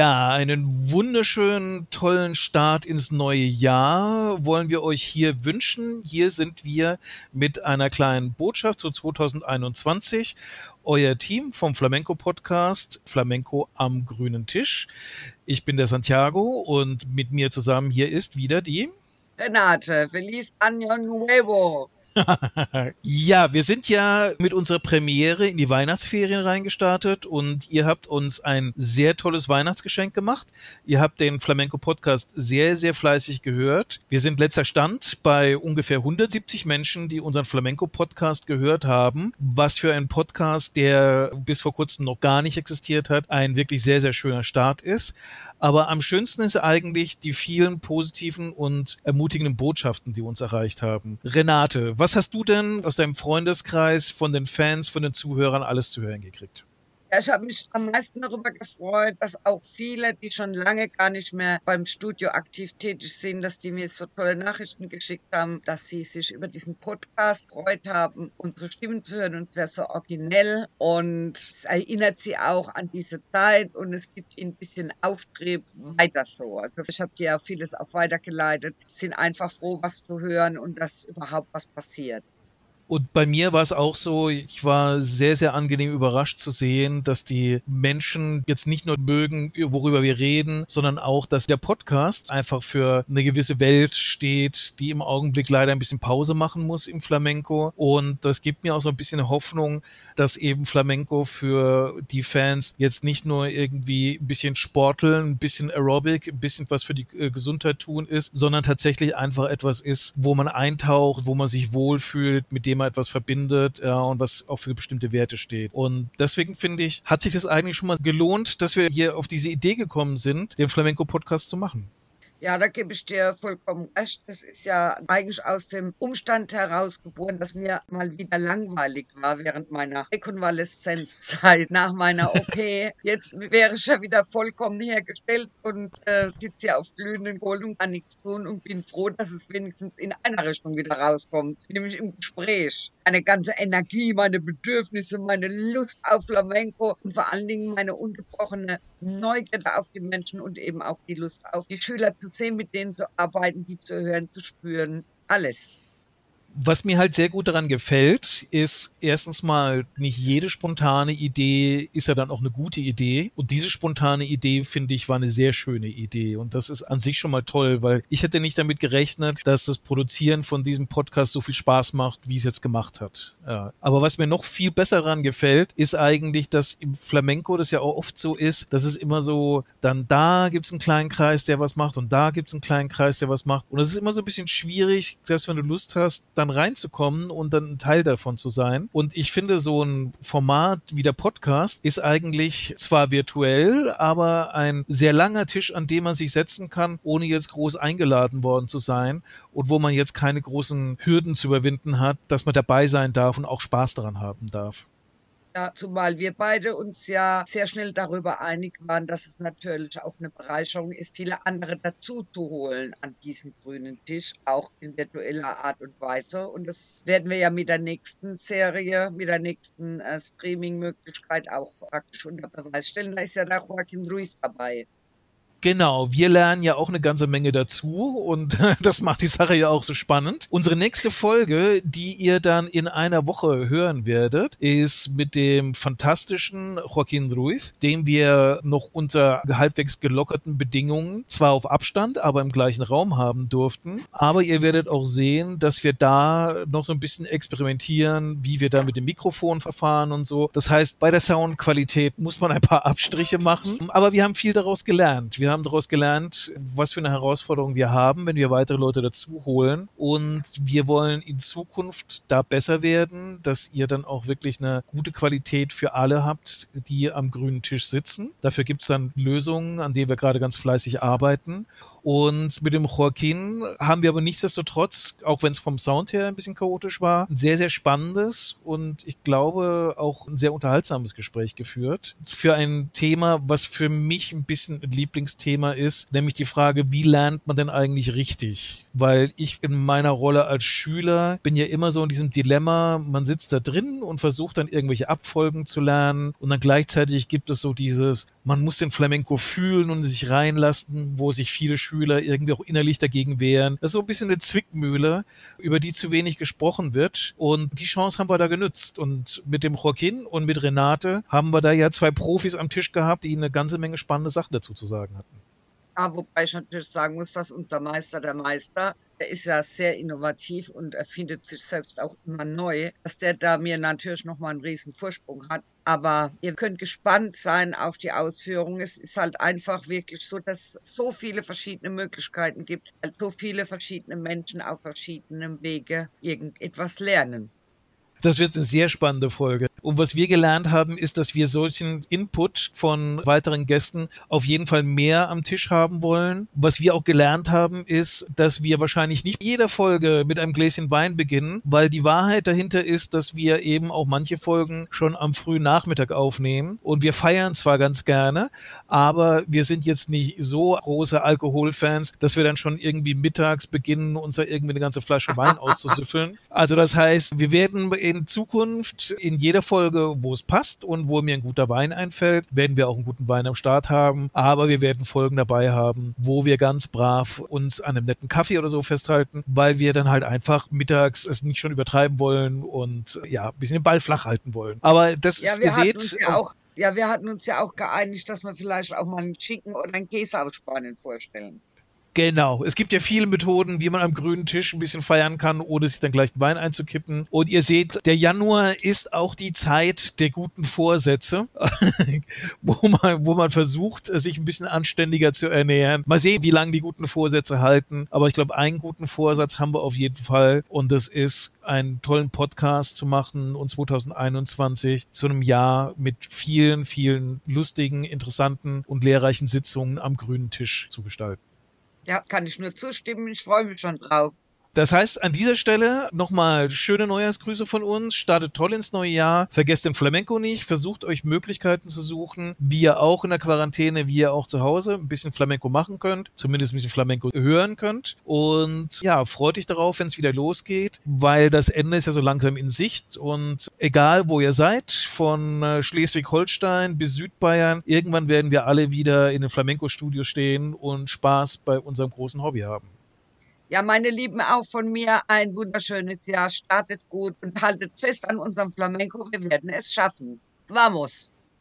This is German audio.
Ja, einen wunderschönen, tollen Start ins neue Jahr wollen wir euch hier wünschen. Hier sind wir mit einer kleinen Botschaft zu 2021. Euer Team vom Flamenco Podcast, Flamenco am grünen Tisch. Ich bin der Santiago und mit mir zusammen hier ist wieder die Renate. Feliz Año Nuevo. ja, wir sind ja mit unserer Premiere in die Weihnachtsferien reingestartet und ihr habt uns ein sehr tolles Weihnachtsgeschenk gemacht. Ihr habt den Flamenco Podcast sehr, sehr fleißig gehört. Wir sind letzter Stand bei ungefähr 170 Menschen, die unseren Flamenco Podcast gehört haben. Was für ein Podcast, der bis vor kurzem noch gar nicht existiert hat, ein wirklich sehr, sehr schöner Start ist. Aber am schönsten ist eigentlich die vielen positiven und ermutigenden Botschaften, die uns erreicht haben. Renate, was hast du denn aus deinem Freundeskreis, von den Fans, von den Zuhörern alles zu hören gekriegt? Ja, ich habe mich am meisten darüber gefreut, dass auch viele, die schon lange gar nicht mehr beim Studio aktiv tätig sind, dass die mir so tolle Nachrichten geschickt haben, dass sie sich über diesen Podcast gefreut haben, unsere Stimmen zu hören und es wäre so originell und es erinnert sie auch an diese Zeit und es gibt ihnen ein bisschen Auftrieb weiter so. Also ich habe dir ja vieles auch weitergeleitet, sind einfach froh, was zu hören und dass überhaupt was passiert. Und bei mir war es auch so, ich war sehr, sehr angenehm überrascht zu sehen, dass die Menschen jetzt nicht nur mögen, worüber wir reden, sondern auch, dass der Podcast einfach für eine gewisse Welt steht, die im Augenblick leider ein bisschen Pause machen muss im Flamenco. Und das gibt mir auch so ein bisschen Hoffnung, dass eben Flamenco für die Fans jetzt nicht nur irgendwie ein bisschen Sporteln, ein bisschen Aerobic, ein bisschen was für die äh, Gesundheit tun ist, sondern tatsächlich einfach etwas ist, wo man eintaucht, wo man sich wohlfühlt, mit dem man etwas verbindet ja, und was auch für bestimmte Werte steht. Und deswegen finde ich, hat sich das eigentlich schon mal gelohnt, dass wir hier auf diese Idee gekommen sind, den Flamenco-Podcast zu machen. Ja, da gebe ich dir vollkommen recht. Das ist ja eigentlich aus dem Umstand heraus geboren, dass mir mal wieder langweilig war während meiner Rekonvaleszenzzeit nach meiner OP. Jetzt wäre ich ja wieder vollkommen hergestellt und äh, sitze ja auf glühenden Kohlen und kann nichts tun und bin froh, dass es wenigstens in einer Richtung wieder rauskommt, nämlich im Gespräch. Meine ganze Energie, meine Bedürfnisse, meine Lust auf Flamenco und vor allen Dingen meine ungebrochene Neugierde auf die Menschen und eben auch die Lust auf die Schüler zu sehen, mit denen zu arbeiten, die zu hören, zu spüren, alles. Was mir halt sehr gut daran gefällt, ist erstens mal, nicht jede spontane Idee ist ja dann auch eine gute Idee. Und diese spontane Idee, finde ich, war eine sehr schöne Idee. Und das ist an sich schon mal toll, weil ich hätte nicht damit gerechnet, dass das Produzieren von diesem Podcast so viel Spaß macht, wie es jetzt gemacht hat. Aber was mir noch viel besser daran gefällt, ist eigentlich, dass im Flamenco das ja auch oft so ist, dass es immer so, dann da gibt's einen kleinen Kreis, der was macht und da gibt's einen kleinen Kreis, der was macht. Und das ist immer so ein bisschen schwierig, selbst wenn du Lust hast, dann reinzukommen und dann ein Teil davon zu sein. Und ich finde, so ein Format wie der Podcast ist eigentlich zwar virtuell, aber ein sehr langer Tisch, an dem man sich setzen kann, ohne jetzt groß eingeladen worden zu sein und wo man jetzt keine großen Hürden zu überwinden hat, dass man dabei sein darf und auch Spaß daran haben darf. Ja, zumal wir beide uns ja sehr schnell darüber einig waren, dass es natürlich auch eine Bereicherung ist, viele andere dazu zu holen an diesen grünen Tisch, auch in virtueller Art und Weise. Und das werden wir ja mit der nächsten Serie, mit der nächsten äh, Streaming-Möglichkeit auch praktisch unter Beweis stellen. Da ist ja der Joaquin Ruiz dabei. Genau, wir lernen ja auch eine ganze Menge dazu und das macht die Sache ja auch so spannend. Unsere nächste Folge, die ihr dann in einer Woche hören werdet, ist mit dem fantastischen Joaquin Ruiz, den wir noch unter halbwegs gelockerten Bedingungen zwar auf Abstand, aber im gleichen Raum haben durften. Aber ihr werdet auch sehen, dass wir da noch so ein bisschen experimentieren, wie wir da mit dem Mikrofon verfahren und so. Das heißt, bei der Soundqualität muss man ein paar Abstriche machen, aber wir haben viel daraus gelernt. Wir wir haben daraus gelernt, was für eine Herausforderung wir haben, wenn wir weitere Leute dazu holen. Und wir wollen in Zukunft da besser werden, dass ihr dann auch wirklich eine gute Qualität für alle habt, die am grünen Tisch sitzen. Dafür gibt es dann Lösungen, an denen wir gerade ganz fleißig arbeiten. Und mit dem Joaquin haben wir aber nichtsdestotrotz, auch wenn es vom Sound her ein bisschen chaotisch war, ein sehr, sehr spannendes und ich glaube auch ein sehr unterhaltsames Gespräch geführt. Für ein Thema, was für mich ein bisschen ein Lieblingsthema ist, nämlich die Frage, wie lernt man denn eigentlich richtig? Weil ich in meiner Rolle als Schüler bin ja immer so in diesem Dilemma, man sitzt da drin und versucht dann irgendwelche Abfolgen zu lernen und dann gleichzeitig gibt es so dieses, man muss den Flamenco fühlen und sich reinlassen, wo sich viele Schüler irgendwie auch innerlich dagegen wehren. Das ist so ein bisschen eine Zwickmühle, über die zu wenig gesprochen wird. Und die Chance haben wir da genützt. Und mit dem Joaquin und mit Renate haben wir da ja zwei Profis am Tisch gehabt, die eine ganze Menge spannende Sachen dazu zu sagen hatten. Ja, wobei ich natürlich sagen muss, dass unser Meister, der Meister, der ist ja sehr innovativ und erfindet sich selbst auch immer neu, dass der da mir natürlich nochmal einen riesen Vorsprung hat. Aber ihr könnt gespannt sein auf die Ausführung. Es ist halt einfach wirklich so, dass es so viele verschiedene Möglichkeiten gibt, weil so viele verschiedene Menschen auf verschiedenen Wege irgendetwas lernen. Das wird eine sehr spannende Folge. Und was wir gelernt haben, ist, dass wir solchen Input von weiteren Gästen auf jeden Fall mehr am Tisch haben wollen. Was wir auch gelernt haben, ist, dass wir wahrscheinlich nicht jede Folge mit einem Gläschen Wein beginnen, weil die Wahrheit dahinter ist, dass wir eben auch manche Folgen schon am frühen Nachmittag aufnehmen. Und wir feiern zwar ganz gerne, aber wir sind jetzt nicht so große Alkoholfans, dass wir dann schon irgendwie mittags beginnen, uns da irgendwie eine ganze Flasche Wein auszusüffeln. Also das heißt, wir werden in Zukunft in jeder Folge, wo es passt und wo mir ein guter Wein einfällt, werden wir auch einen guten Wein am Start haben. Aber wir werden Folgen dabei haben, wo wir ganz brav uns an einem netten Kaffee oder so festhalten, weil wir dann halt einfach mittags es nicht schon übertreiben wollen und ja, ein bisschen den Ball flach halten wollen. Aber das Ja, ist, uns ja auch, ja, wir hatten uns ja auch geeinigt, dass wir vielleicht auch mal einen Schinken oder einen Käse aus Spanien vorstellen. Genau. Es gibt ja viele Methoden, wie man am grünen Tisch ein bisschen feiern kann, ohne sich dann gleich den Wein einzukippen. Und ihr seht, der Januar ist auch die Zeit der guten Vorsätze, wo man, wo man versucht, sich ein bisschen anständiger zu ernähren. Mal sehen, wie lange die guten Vorsätze halten. Aber ich glaube, einen guten Vorsatz haben wir auf jeden Fall. Und das ist, einen tollen Podcast zu machen und 2021 zu einem Jahr mit vielen, vielen lustigen, interessanten und lehrreichen Sitzungen am grünen Tisch zu gestalten. Ja, kann ich nur zustimmen. Ich freue mich schon drauf. Das heißt, an dieser Stelle nochmal schöne Neujahrsgrüße von uns. Startet toll ins neue Jahr. Vergesst den Flamenco nicht. Versucht euch Möglichkeiten zu suchen, wie ihr auch in der Quarantäne, wie ihr auch zu Hause ein bisschen Flamenco machen könnt. Zumindest ein bisschen Flamenco hören könnt. Und ja, freut euch darauf, wenn es wieder losgeht, weil das Ende ist ja so langsam in Sicht. Und egal, wo ihr seid, von äh, Schleswig-Holstein bis Südbayern, irgendwann werden wir alle wieder in den Flamenco-Studios stehen und Spaß bei unserem großen Hobby haben. Ja, meine Lieben, auch von mir ein wunderschönes Jahr. Startet gut und haltet fest an unserem Flamenco. Wir werden es schaffen. Vamos!